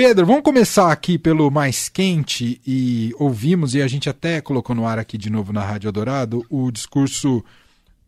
Pedro, vamos começar aqui pelo mais quente e ouvimos, e a gente até colocou no ar aqui de novo na Rádio Dourado, o discurso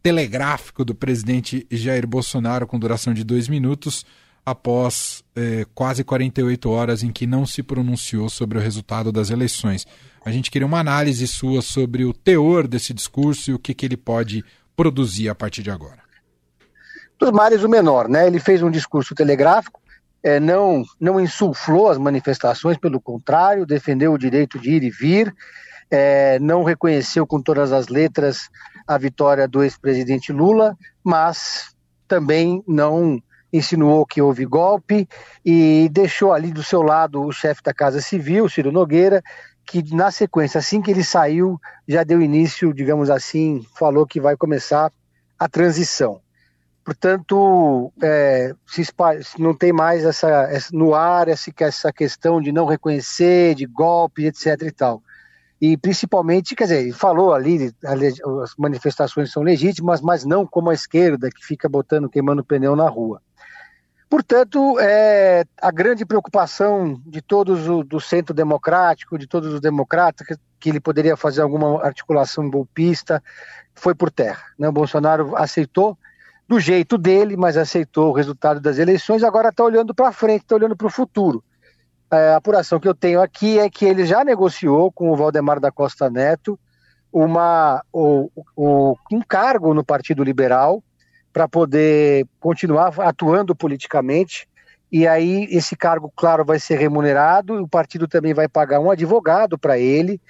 telegráfico do presidente Jair Bolsonaro com duração de dois minutos, após eh, quase 48 horas em que não se pronunciou sobre o resultado das eleições. A gente queria uma análise sua sobre o teor desse discurso e o que, que ele pode produzir a partir de agora. Dos males o menor, né? Ele fez um discurso telegráfico, é, não, não insuflou as manifestações, pelo contrário, defendeu o direito de ir e vir, é, não reconheceu com todas as letras a vitória do ex-presidente Lula, mas também não insinuou que houve golpe e deixou ali do seu lado o chefe da Casa Civil, Ciro Nogueira, que na sequência, assim que ele saiu, já deu início, digamos assim, falou que vai começar a transição. Portanto, é, se não tem mais essa, essa, no ar essa questão de não reconhecer, de golpe, etc. e tal. E principalmente, quer dizer, falou ali, as manifestações são legítimas, mas não como a esquerda, que fica botando, queimando pneu na rua. Portanto, é, a grande preocupação de todos o, do centro democrático, de todos os democratas, que, que ele poderia fazer alguma articulação golpista, foi por terra. Né? O Bolsonaro aceitou do jeito dele, mas aceitou o resultado das eleições, agora está olhando para frente, está olhando para o futuro. É, a apuração que eu tenho aqui é que ele já negociou com o Valdemar da Costa Neto uma, o, o, um cargo no Partido Liberal para poder continuar atuando politicamente. E aí esse cargo, claro, vai ser remunerado, e o partido também vai pagar um advogado para ele,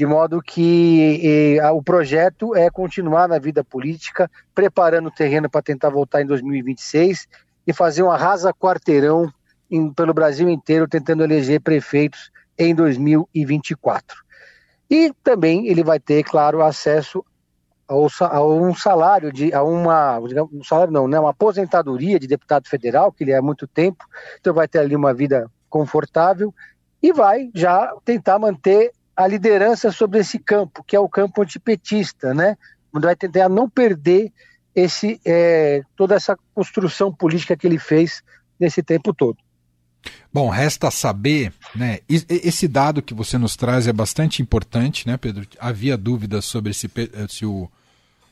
de modo que e, a, o projeto é continuar na vida política, preparando o terreno para tentar voltar em 2026 e fazer um arrasa quarteirão em, pelo Brasil inteiro, tentando eleger prefeitos em 2024. E também ele vai ter, claro, acesso ao, a um salário de a uma um salário não, né, uma aposentadoria de deputado federal que ele é há muito tempo, então vai ter ali uma vida confortável e vai já tentar manter a liderança sobre esse campo, que é o campo antipetista, né? Onde vai tentar não perder esse, é, toda essa construção política que ele fez nesse tempo todo. Bom, resta saber, né? Esse dado que você nos traz é bastante importante, né, Pedro? Havia dúvidas sobre se, se, o,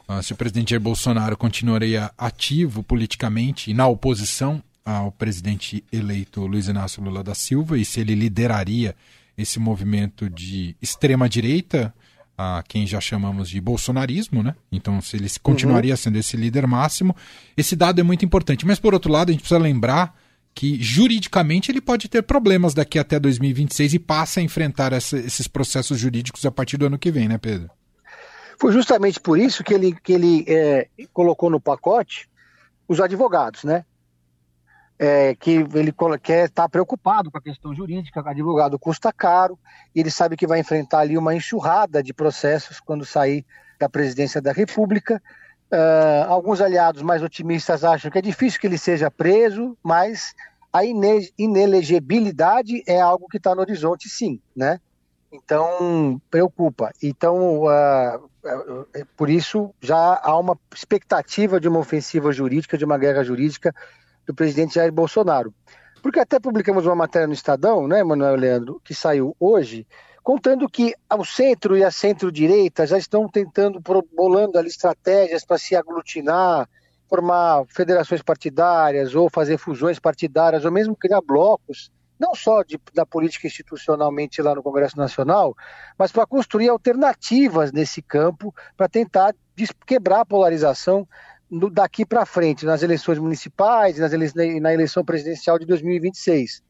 ah, se o presidente Jair Bolsonaro continuaria ativo politicamente e na oposição ao presidente eleito Luiz Inácio Lula da Silva e se ele lideraria esse movimento de extrema direita, a quem já chamamos de bolsonarismo, né? Então, se ele continuaria uhum. sendo esse líder máximo, esse dado é muito importante. Mas, por outro lado, a gente precisa lembrar que juridicamente ele pode ter problemas daqui até 2026 e passa a enfrentar essa, esses processos jurídicos a partir do ano que vem, né, Pedro? Foi justamente por isso que ele, que ele é, colocou no pacote os advogados, né? É, que ele quer estar tá preocupado com a questão jurídica, advogado custa caro, e ele sabe que vai enfrentar ali uma enxurrada de processos quando sair da presidência da República. Uh, alguns aliados mais otimistas acham que é difícil que ele seja preso, mas a ine inelegibilidade é algo que está no horizonte, sim, né? Então, preocupa. Então, uh, por isso, já há uma expectativa de uma ofensiva jurídica, de uma guerra jurídica do presidente Jair Bolsonaro. Porque até publicamos uma matéria no Estadão, né, Manuel Leandro, que saiu hoje, contando que o centro e a centro-direita já estão tentando, bolando ali estratégias para se aglutinar, formar federações partidárias ou fazer fusões partidárias, ou mesmo criar blocos, não só de, da política institucionalmente lá no Congresso Nacional, mas para construir alternativas nesse campo, para tentar quebrar a polarização no, daqui para frente, nas eleições municipais nas ele, na eleição presidencial de 2026.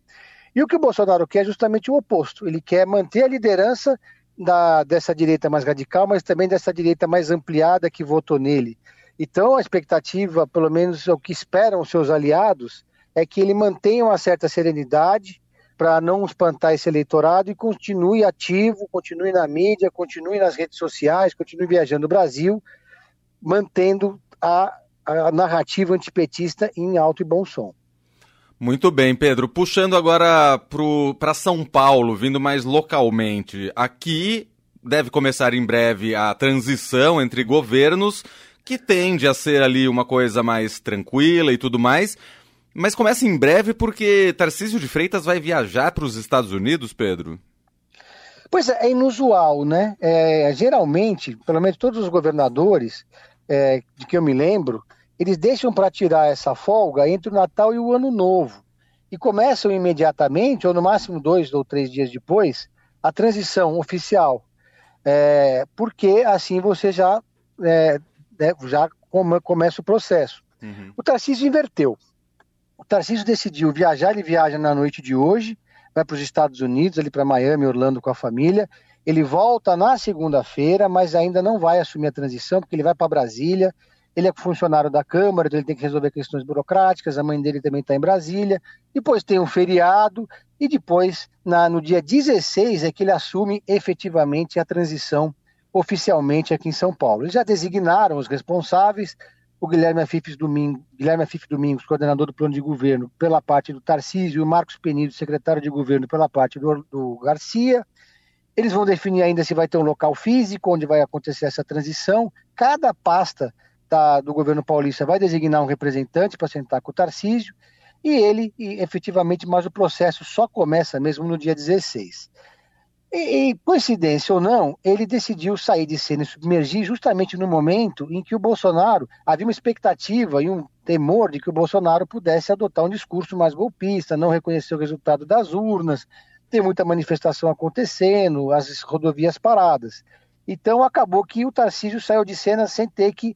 E o que o Bolsonaro quer é justamente o oposto. Ele quer manter a liderança da, dessa direita mais radical, mas também dessa direita mais ampliada que votou nele. Então, a expectativa, pelo menos o que esperam os seus aliados, é que ele mantenha uma certa serenidade para não espantar esse eleitorado e continue ativo, continue na mídia, continue nas redes sociais, continue viajando o Brasil, mantendo a, a narrativa antipetista em alto e bom som. Muito bem, Pedro. Puxando agora para São Paulo, vindo mais localmente. Aqui deve começar em breve a transição entre governos, que tende a ser ali uma coisa mais tranquila e tudo mais. Mas começa em breve porque Tarcísio de Freitas vai viajar para os Estados Unidos, Pedro? Pois é, é inusual, né? É, geralmente, pelo menos todos os governadores, é, de que eu me lembro, eles deixam para tirar essa folga entre o Natal e o Ano Novo. E começam imediatamente, ou no máximo dois ou três dias depois, a transição oficial. É, porque assim você já, é, né, já come, começa o processo. Uhum. O Tarcísio inverteu. O Tarcísio decidiu viajar, ele viaja na noite de hoje, vai para os Estados Unidos, ali para Miami, Orlando com a família. Ele volta na segunda-feira, mas ainda não vai assumir a transição, porque ele vai para Brasília. Ele é funcionário da Câmara, então ele tem que resolver questões burocráticas. A mãe dele também está em Brasília. Depois tem um feriado, e depois, na, no dia 16, é que ele assume efetivamente a transição oficialmente aqui em São Paulo. Eles já designaram os responsáveis, o Guilherme Afif Domingos, Guilherme Afif Domingos, coordenador do plano de governo, pela parte do Tarcísio, e o Marcos Penido, secretário de governo, pela parte do, do Garcia. Eles vão definir ainda se vai ter um local físico onde vai acontecer essa transição. Cada pasta da, do governo paulista vai designar um representante para sentar com o Tarcísio, e ele, e, efetivamente, mas o processo só começa mesmo no dia 16. E, e, coincidência ou não, ele decidiu sair de cena e submergir justamente no momento em que o Bolsonaro havia uma expectativa e um temor de que o Bolsonaro pudesse adotar um discurso mais golpista, não reconhecer o resultado das urnas, tem muita manifestação acontecendo, as rodovias paradas. Então acabou que o Tarcísio saiu de cena sem ter que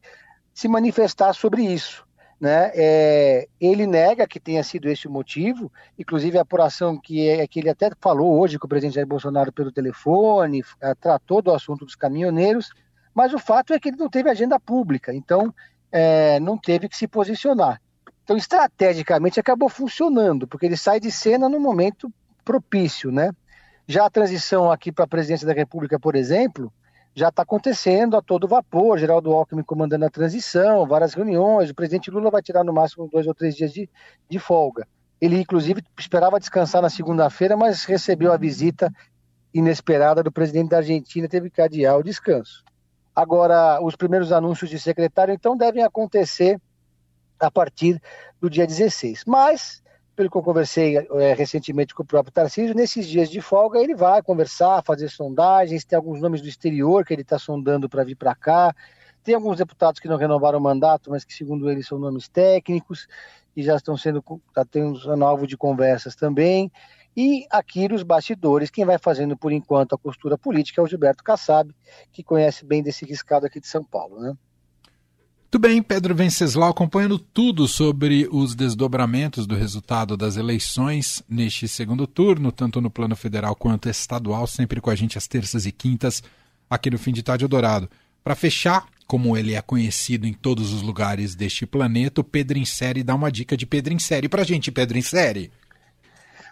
se manifestar sobre isso. Né? É, ele nega que tenha sido esse o motivo, inclusive a apuração que, é, que ele até falou hoje com o presidente Jair Bolsonaro pelo telefone, é, tratou do assunto dos caminhoneiros, mas o fato é que ele não teve agenda pública, então é, não teve que se posicionar. Então, estrategicamente, acabou funcionando, porque ele sai de cena no momento propício. Né? Já a transição aqui para a presidência da República, por exemplo, já está acontecendo a todo vapor, Geraldo Alckmin comandando a transição, várias reuniões, o presidente Lula vai tirar no máximo dois ou três dias de, de folga. Ele, inclusive, esperava descansar na segunda-feira, mas recebeu a visita inesperada do presidente da Argentina, teve que adiar o descanso. Agora, os primeiros anúncios de secretário, então, devem acontecer a partir do dia 16. Mas pelo que eu conversei é, recentemente com o próprio Tarcísio, nesses dias de folga ele vai conversar, fazer sondagens, tem alguns nomes do exterior que ele está sondando para vir para cá, tem alguns deputados que não renovaram o mandato, mas que segundo ele são nomes técnicos e já estão sendo, tá sendo alvo de conversas também. E aqui nos bastidores, quem vai fazendo por enquanto a costura política é o Gilberto Kassab, que conhece bem desse riscado aqui de São Paulo, né? Muito bem, Pedro Venceslau acompanhando tudo sobre os desdobramentos do resultado das eleições neste segundo turno, tanto no plano federal quanto estadual, sempre com a gente às terças e quintas aqui no Fim de Tarde Dourado. Para fechar, como ele é conhecido em todos os lugares deste planeta, o Pedro em Série dá uma dica de Pedro em Série para a gente, Pedro em Série.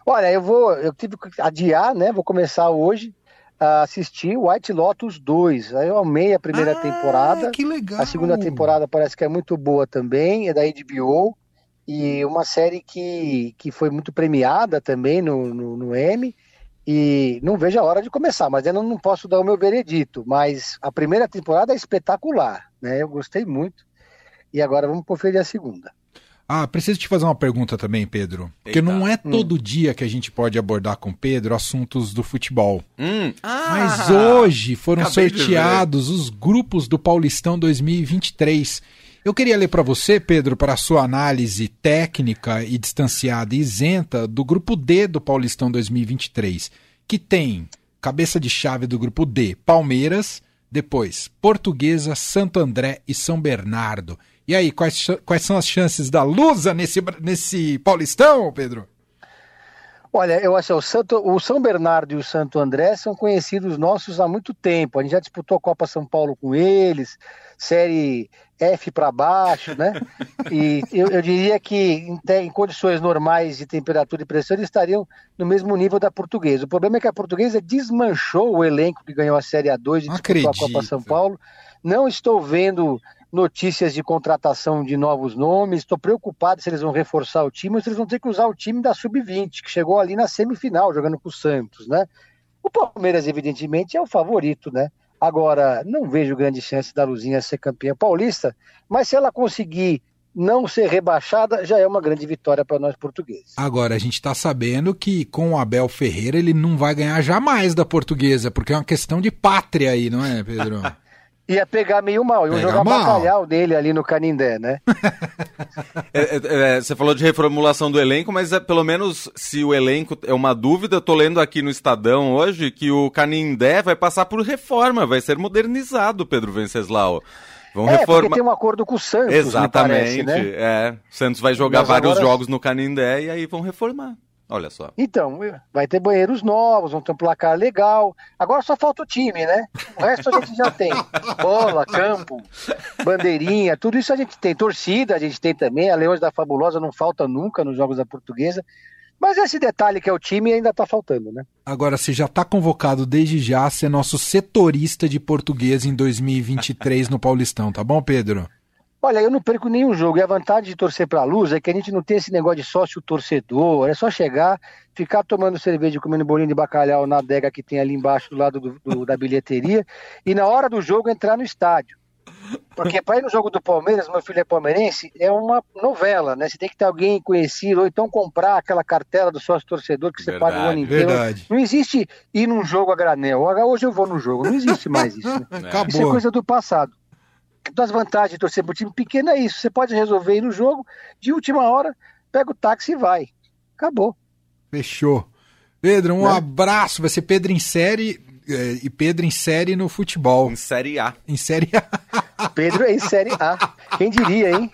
Olha, eu vou, eu tive que adiar, né? Vou começar hoje assisti White Lotus 2. Aí eu amei a primeira ah, temporada. Que legal. A segunda temporada parece que é muito boa também, é da HBO. E uma série que, que foi muito premiada também no, no, no Emmy. E não vejo a hora de começar, mas eu não, não posso dar o meu veredito. Mas a primeira temporada é espetacular, né? Eu gostei muito. E agora vamos conferir a segunda. Ah, preciso te fazer uma pergunta também, Pedro. Porque Eita. não é todo hum. dia que a gente pode abordar com Pedro assuntos do futebol. Hum. Ah, Mas hoje foram sorteados os grupos do Paulistão 2023. Eu queria ler para você, Pedro, para a sua análise técnica e distanciada e isenta do grupo D do Paulistão 2023, que tem cabeça de chave do grupo D, Palmeiras, depois Portuguesa, Santo André e São Bernardo. E aí, quais, quais são as chances da Lusa nesse, nesse Paulistão, Pedro? Olha, eu acho que o, Santo, o São Bernardo e o Santo André são conhecidos nossos há muito tempo. A gente já disputou a Copa São Paulo com eles, série F para baixo, né? E eu, eu diria que em, em, condições normais de temperatura e pressão eles estariam no mesmo nível da portuguesa. O problema é que a portuguesa desmanchou o elenco que ganhou a Série A2 e disputou Acredito. a Copa São Paulo. Não estou vendo notícias de contratação de novos nomes. Estou preocupado se eles vão reforçar o time ou se eles vão ter que usar o time da Sub-20, que chegou ali na semifinal, jogando com o Santos, né? O Palmeiras, evidentemente, é o favorito, né? Agora, não vejo grande chance da Luzinha ser campeã paulista, mas se ela conseguir não ser rebaixada já é uma grande vitória para nós portugueses. Agora, a gente está sabendo que com o Abel Ferreira ele não vai ganhar jamais da portuguesa, porque é uma questão de pátria aí, não é, Pedro? Ia pegar meio mal, ia jogar mal. bacalhau dele ali no Canindé, né? é, é, é, você falou de reformulação do elenco, mas é, pelo menos se o elenco é uma dúvida, tô lendo aqui no Estadão hoje que o Canindé vai passar por reforma, vai ser modernizado, Pedro Venceslau. Vão é, reformar. porque tem um acordo com o Santos, Exatamente, parece, né? é. O Santos vai jogar Mas vários agora... jogos no Canindé e aí vão reformar. Olha só. Então, vai ter banheiros novos, vão ter um placar legal. Agora só falta o time, né? O resto a gente já tem. Bola, campo, bandeirinha, tudo isso a gente tem. Torcida a gente tem também. A Leões da Fabulosa não falta nunca nos Jogos da Portuguesa. Mas esse detalhe que é o time ainda está faltando, né? Agora, você já está convocado desde já a ser nosso setorista de português em 2023 no Paulistão, tá bom, Pedro? Olha, eu não perco nenhum jogo. E a vantagem de torcer para a luz é que a gente não tem esse negócio de sócio torcedor. É só chegar, ficar tomando cerveja e comendo bolinho de bacalhau na adega que tem ali embaixo do lado do, do, da bilheteria e na hora do jogo entrar no estádio. Porque para ir no jogo do Palmeiras, meu filho é palmeirense, é uma novela, né? Você tem que ter alguém conhecido, ou então comprar aquela cartela do sócio torcedor que você verdade, paga o ano inteiro. Verdade. Não existe ir num jogo a granel. Hoje eu vou no jogo. Não existe mais isso. Né? Acabou. Isso é coisa do passado. Das vantagens de torcer para o time pequeno é isso. Você pode resolver ir no jogo, de última hora, pega o táxi e vai. Acabou. Fechou. Pedro, um né? abraço. Vai ser Pedro em série é, e Pedro em série no futebol. Em série A. Em série A. Pedro em série A. Quem diria, hein?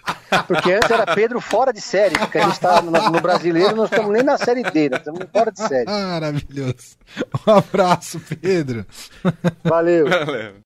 Porque antes era Pedro fora de série, porque a gente está no, no, brasileiro, nós estamos nem na série D, nós estamos fora de série. Maravilhoso. Um abraço, Pedro. Valeu. Valeu.